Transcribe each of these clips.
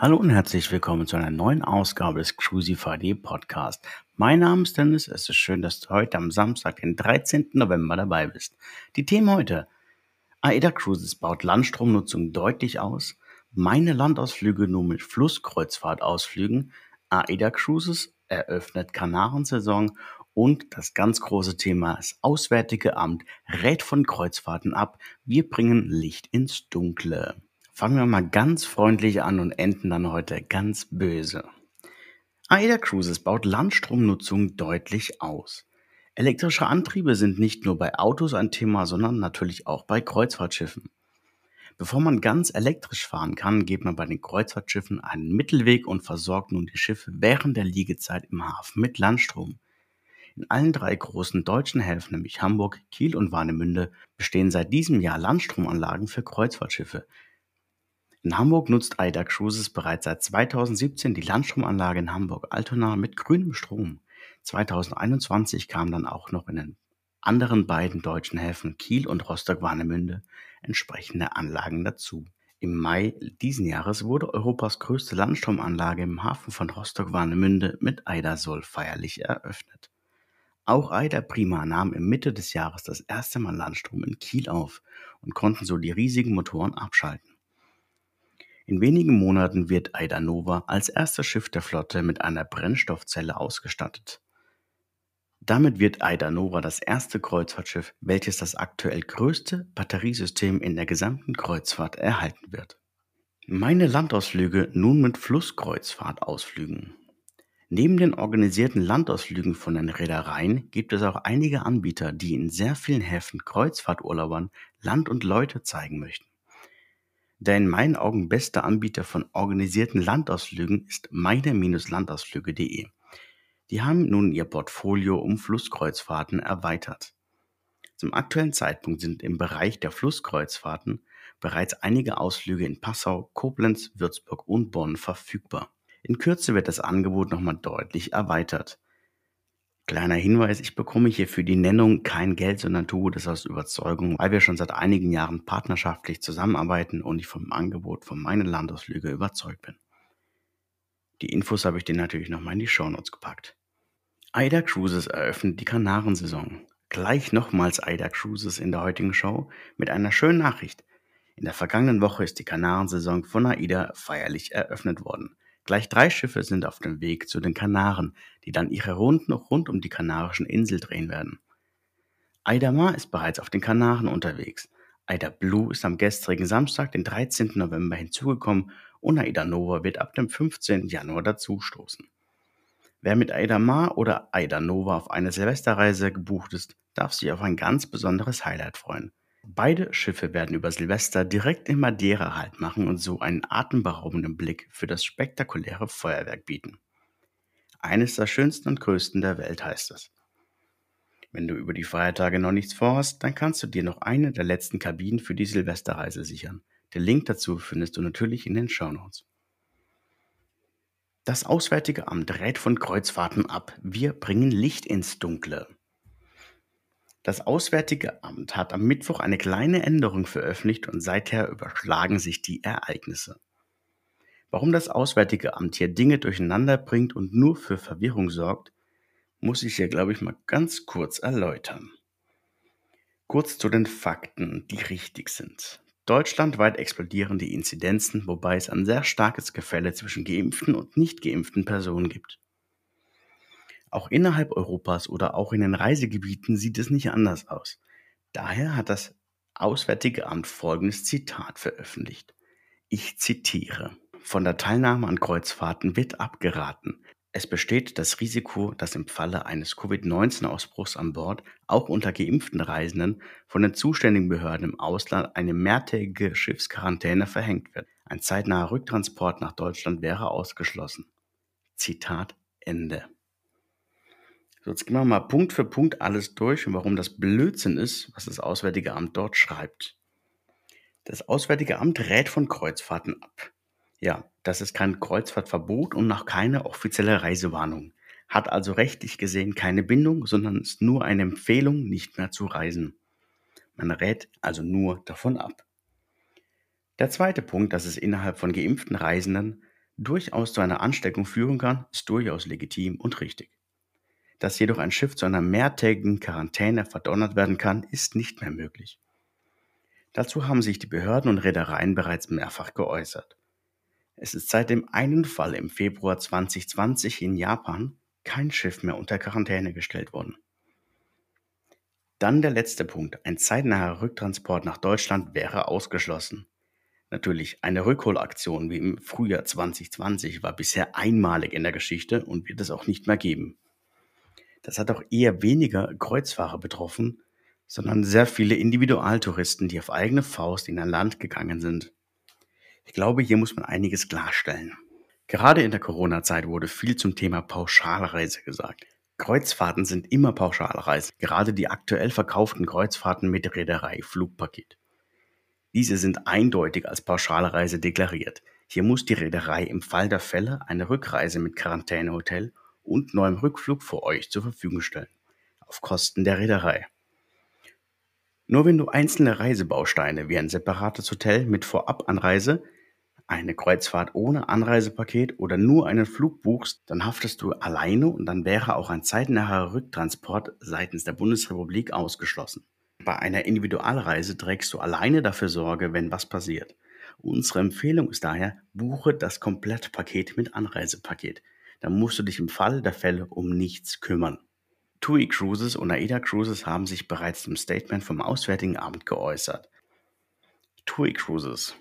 Hallo und herzlich willkommen zu einer neuen Ausgabe des Cruisify Podcast. Mein Name ist Dennis. Es ist schön, dass du heute am Samstag, den 13. November dabei bist. Die Themen heute. AIDA Cruises baut Landstromnutzung deutlich aus. Meine Landausflüge nur mit Flusskreuzfahrtausflügen. AIDA Cruises eröffnet Kanarensaison und das ganz große Thema, das Auswärtige Amt rät von Kreuzfahrten ab. Wir bringen Licht ins Dunkle. Fangen wir mal ganz freundlich an und enden dann heute ganz böse. AIDA Cruises baut Landstromnutzung deutlich aus. Elektrische Antriebe sind nicht nur bei Autos ein Thema, sondern natürlich auch bei Kreuzfahrtschiffen. Bevor man ganz elektrisch fahren kann, geht man bei den Kreuzfahrtschiffen einen Mittelweg und versorgt nun die Schiffe während der Liegezeit im Hafen mit Landstrom. In allen drei großen deutschen Häfen, nämlich Hamburg, Kiel und Warnemünde, bestehen seit diesem Jahr Landstromanlagen für Kreuzfahrtschiffe. In Hamburg nutzt AIDA Cruises bereits seit 2017 die Landstromanlage in Hamburg-Altona mit grünem Strom. 2021 kam dann auch noch in den anderen beiden deutschen Häfen Kiel und Rostock-Warnemünde entsprechende Anlagen dazu. Im Mai diesen Jahres wurde Europas größte Landstromanlage im Hafen von Rostock-Warnemünde mit Eidersol feierlich eröffnet. Auch Eider Prima nahm im Mitte des Jahres das erste Mal Landstrom in Kiel auf und konnten so die riesigen Motoren abschalten. In wenigen Monaten wird Eider Nova als erstes Schiff der Flotte mit einer Brennstoffzelle ausgestattet. Damit wird Aida Nova das erste Kreuzfahrtschiff, welches das aktuell größte Batteriesystem in der gesamten Kreuzfahrt erhalten wird. Meine Landausflüge nun mit Flusskreuzfahrtausflügen. Neben den organisierten Landausflügen von den Reedereien gibt es auch einige Anbieter, die in sehr vielen Häfen Kreuzfahrturlaubern Land und Leute zeigen möchten. Der in meinen Augen beste Anbieter von organisierten Landausflügen ist meine-landausflüge.de. Die haben nun ihr Portfolio um Flusskreuzfahrten erweitert. Zum aktuellen Zeitpunkt sind im Bereich der Flusskreuzfahrten bereits einige Ausflüge in Passau, Koblenz, Würzburg und Bonn verfügbar. In Kürze wird das Angebot nochmal deutlich erweitert. Kleiner Hinweis, ich bekomme hier für die Nennung kein Geld, sondern tue das aus Überzeugung, weil wir schon seit einigen Jahren partnerschaftlich zusammenarbeiten und ich vom Angebot von meinen Landausflüge überzeugt bin. Die Infos habe ich dir natürlich nochmal in die Shownotes gepackt. AIDA Cruises eröffnet die Kanarensaison. Gleich nochmals AIDA Cruises in der heutigen Show mit einer schönen Nachricht. In der vergangenen Woche ist die Kanarensaison von AIDA feierlich eröffnet worden. Gleich drei Schiffe sind auf dem Weg zu den Kanaren, die dann ihre Runden rund um die Kanarischen Insel drehen werden. AIDA Mar ist bereits auf den Kanaren unterwegs. AIDA Blue ist am gestrigen Samstag, den 13. November hinzugekommen und AIDA Nova wird ab dem 15. Januar dazustoßen. Wer mit Aida Mar oder Aida Nova auf eine Silvesterreise gebucht ist, darf sich auf ein ganz besonderes Highlight freuen. Beide Schiffe werden über Silvester direkt in Madeira Halt machen und so einen atemberaubenden Blick für das spektakuläre Feuerwerk bieten. Eines der schönsten und größten der Welt heißt es. Wenn du über die Feiertage noch nichts vorhast, dann kannst du dir noch eine der letzten Kabinen für die Silvesterreise sichern. Den Link dazu findest du natürlich in den Shownotes. Das Auswärtige Amt rät von Kreuzfahrten ab. Wir bringen Licht ins Dunkle. Das Auswärtige Amt hat am Mittwoch eine kleine Änderung veröffentlicht und seither überschlagen sich die Ereignisse. Warum das Auswärtige Amt hier Dinge durcheinander bringt und nur für Verwirrung sorgt, muss ich hier, glaube ich, mal ganz kurz erläutern. Kurz zu den Fakten, die richtig sind. Deutschlandweit explodieren die Inzidenzen, wobei es ein sehr starkes Gefälle zwischen geimpften und nicht geimpften Personen gibt. Auch innerhalb Europas oder auch in den Reisegebieten sieht es nicht anders aus. Daher hat das Auswärtige Amt folgendes Zitat veröffentlicht. Ich zitiere. Von der Teilnahme an Kreuzfahrten wird abgeraten. Es besteht das Risiko, dass im Falle eines Covid-19-Ausbruchs an Bord auch unter geimpften Reisenden von den zuständigen Behörden im Ausland eine mehrtägige Schiffsquarantäne verhängt wird. Ein zeitnaher Rücktransport nach Deutschland wäre ausgeschlossen. Zitat Ende. So, jetzt gehen wir mal Punkt für Punkt alles durch und warum das Blödsinn ist, was das Auswärtige Amt dort schreibt. Das Auswärtige Amt rät von Kreuzfahrten ab. Ja, das ist kein Kreuzfahrtverbot und noch keine offizielle Reisewarnung. Hat also rechtlich gesehen keine Bindung, sondern ist nur eine Empfehlung, nicht mehr zu reisen. Man rät also nur davon ab. Der zweite Punkt, dass es innerhalb von geimpften Reisenden durchaus zu einer Ansteckung führen kann, ist durchaus legitim und richtig. Dass jedoch ein Schiff zu einer mehrtägigen Quarantäne verdonnert werden kann, ist nicht mehr möglich. Dazu haben sich die Behörden und Reedereien bereits mehrfach geäußert. Es ist seit dem einen Fall im Februar 2020 in Japan kein Schiff mehr unter Quarantäne gestellt worden. Dann der letzte Punkt. Ein zeitnaher Rücktransport nach Deutschland wäre ausgeschlossen. Natürlich, eine Rückholaktion wie im Frühjahr 2020 war bisher einmalig in der Geschichte und wird es auch nicht mehr geben. Das hat auch eher weniger Kreuzfahrer betroffen, sondern sehr viele Individualtouristen, die auf eigene Faust in ein Land gegangen sind. Ich glaube, hier muss man einiges klarstellen. Gerade in der Corona-Zeit wurde viel zum Thema Pauschalreise gesagt. Kreuzfahrten sind immer Pauschalreisen, gerade die aktuell verkauften Kreuzfahrten mit Reederei Flugpaket. Diese sind eindeutig als Pauschalreise deklariert. Hier muss die Reederei im Fall der Fälle eine Rückreise mit Quarantänehotel und neuem Rückflug für euch zur Verfügung stellen, auf Kosten der Reederei. Nur wenn du einzelne Reisebausteine wie ein separates Hotel mit Vorabanreise, eine Kreuzfahrt ohne Anreisepaket oder nur einen Flug buchst, dann haftest du alleine und dann wäre auch ein zeitnaher Rücktransport seitens der Bundesrepublik ausgeschlossen. Bei einer Individualreise trägst du alleine dafür Sorge, wenn was passiert. Unsere Empfehlung ist daher, buche das Komplettpaket mit Anreisepaket. Dann musst du dich im Fall der Fälle um nichts kümmern. TUI Cruises und AIDA Cruises haben sich bereits im Statement vom Auswärtigen Amt geäußert. TUI Cruises.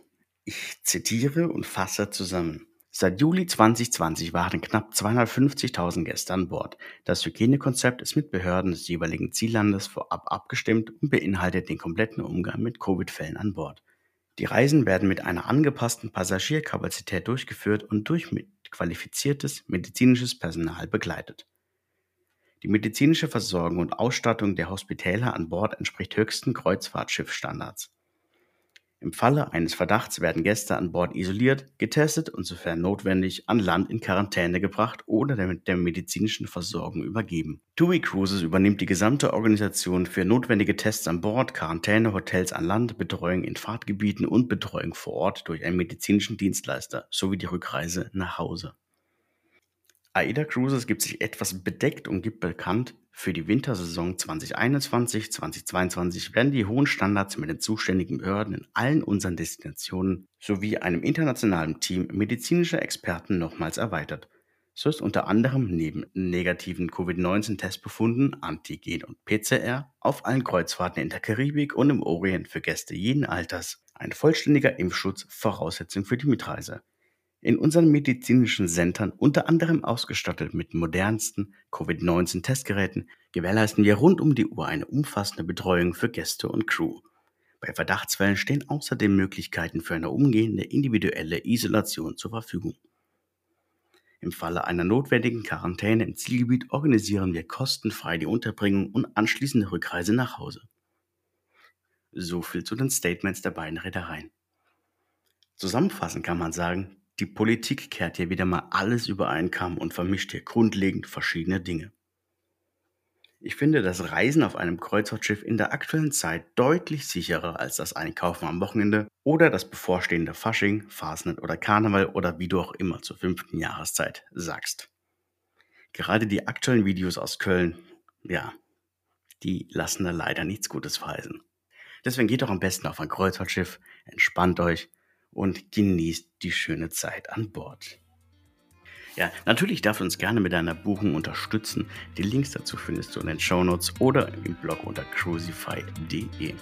Ich zitiere und fasse zusammen. Seit Juli 2020 waren knapp 250.000 Gäste an Bord. Das Hygienekonzept ist mit Behörden des jeweiligen Ziellandes vorab abgestimmt und beinhaltet den kompletten Umgang mit Covid-Fällen an Bord. Die Reisen werden mit einer angepassten Passagierkapazität durchgeführt und durch qualifiziertes medizinisches Personal begleitet. Die medizinische Versorgung und Ausstattung der Hospitäler an Bord entspricht höchsten Kreuzfahrtschiffstandards. Im Falle eines Verdachts werden Gäste an Bord isoliert, getestet und sofern notwendig an Land in Quarantäne gebracht oder der, medizinischen Versorgung übergeben. TUI Cruises übernimmt die gesamte Organisation für notwendige Tests an Bord, Quarantäne, Hotels an Land, Betreuung in Fahrtgebieten und Betreuung vor Ort durch einen medizinischen Dienstleister sowie die Rückreise nach Hause. AIDA Cruises gibt sich etwas bedeckt und gibt bekannt, für die Wintersaison 2021, 2022 werden die hohen Standards mit den zuständigen Behörden in allen unseren Destinationen sowie einem internationalen Team medizinischer Experten nochmals erweitert. So ist unter anderem neben negativen Covid-19-Testbefunden, Antigen und PCR auf allen Kreuzfahrten in der Karibik und im Orient für Gäste jeden Alters ein vollständiger Impfschutz Voraussetzung für die Mitreise in unseren medizinischen Centern unter anderem ausgestattet mit modernsten Covid-19-Testgeräten, gewährleisten wir rund um die Uhr eine umfassende Betreuung für Gäste und Crew. Bei Verdachtsfällen stehen außerdem Möglichkeiten für eine umgehende individuelle Isolation zur Verfügung. Im Falle einer notwendigen Quarantäne im Zielgebiet organisieren wir kostenfrei die Unterbringung und anschließende Rückreise nach Hause. So viel zu den Statements der beiden Reedereien. Zusammenfassend kann man sagen, die Politik kehrt hier wieder mal alles über einen Kamm und vermischt hier grundlegend verschiedene Dinge. Ich finde das Reisen auf einem Kreuzfahrtschiff in der aktuellen Zeit deutlich sicherer als das Einkaufen am Wochenende oder das bevorstehende Fasching, Fasnet oder Karneval oder wie du auch immer zur fünften Jahreszeit sagst. Gerade die aktuellen Videos aus Köln, ja, die lassen da leider nichts Gutes verheißen. Deswegen geht doch am besten auf ein Kreuzfahrtschiff, entspannt euch und genießt die schöne Zeit an Bord. Ja, natürlich darfst du uns gerne mit deiner Buchung unterstützen. Die Links dazu findest du in den Show Notes oder im Blog unter crucify.de.